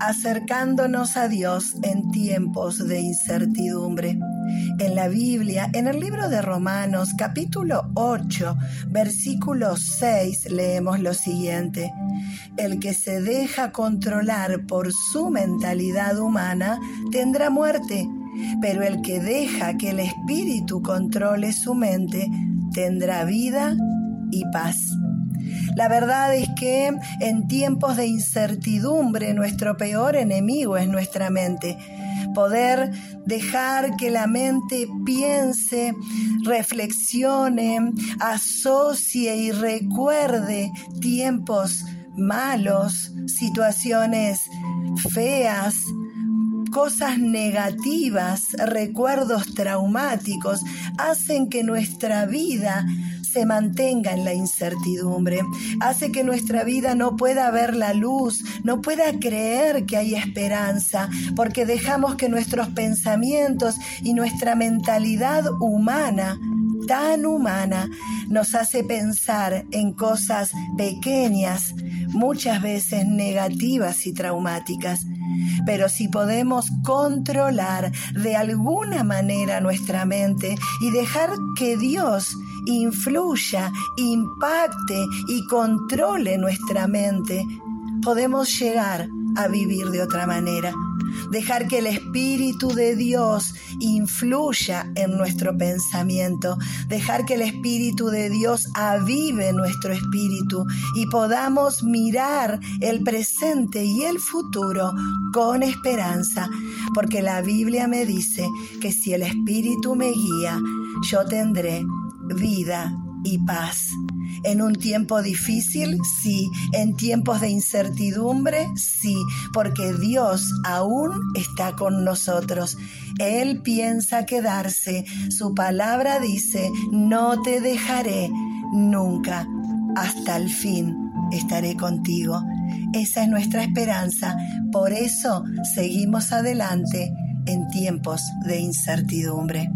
acercándonos a Dios en tiempos de incertidumbre. En la Biblia, en el libro de Romanos capítulo 8, versículo 6, leemos lo siguiente. El que se deja controlar por su mentalidad humana tendrá muerte, pero el que deja que el Espíritu controle su mente tendrá vida y paz. La verdad es que en tiempos de incertidumbre nuestro peor enemigo es nuestra mente. Poder dejar que la mente piense, reflexione, asocie y recuerde tiempos malos, situaciones feas, cosas negativas, recuerdos traumáticos, hacen que nuestra vida se mantenga en la incertidumbre, hace que nuestra vida no pueda ver la luz, no pueda creer que hay esperanza, porque dejamos que nuestros pensamientos y nuestra mentalidad humana tan humana nos hace pensar en cosas pequeñas, muchas veces negativas y traumáticas. Pero si podemos controlar de alguna manera nuestra mente y dejar que Dios influya, impacte y controle nuestra mente, podemos llegar a vivir de otra manera. Dejar que el Espíritu de Dios influya en nuestro pensamiento. Dejar que el Espíritu de Dios avive nuestro espíritu y podamos mirar el presente y el futuro con esperanza. Porque la Biblia me dice que si el Espíritu me guía, yo tendré vida y paz. En un tiempo difícil, sí. En tiempos de incertidumbre, sí. Porque Dios aún está con nosotros. Él piensa quedarse. Su palabra dice, no te dejaré nunca. Hasta el fin estaré contigo. Esa es nuestra esperanza. Por eso seguimos adelante en tiempos de incertidumbre.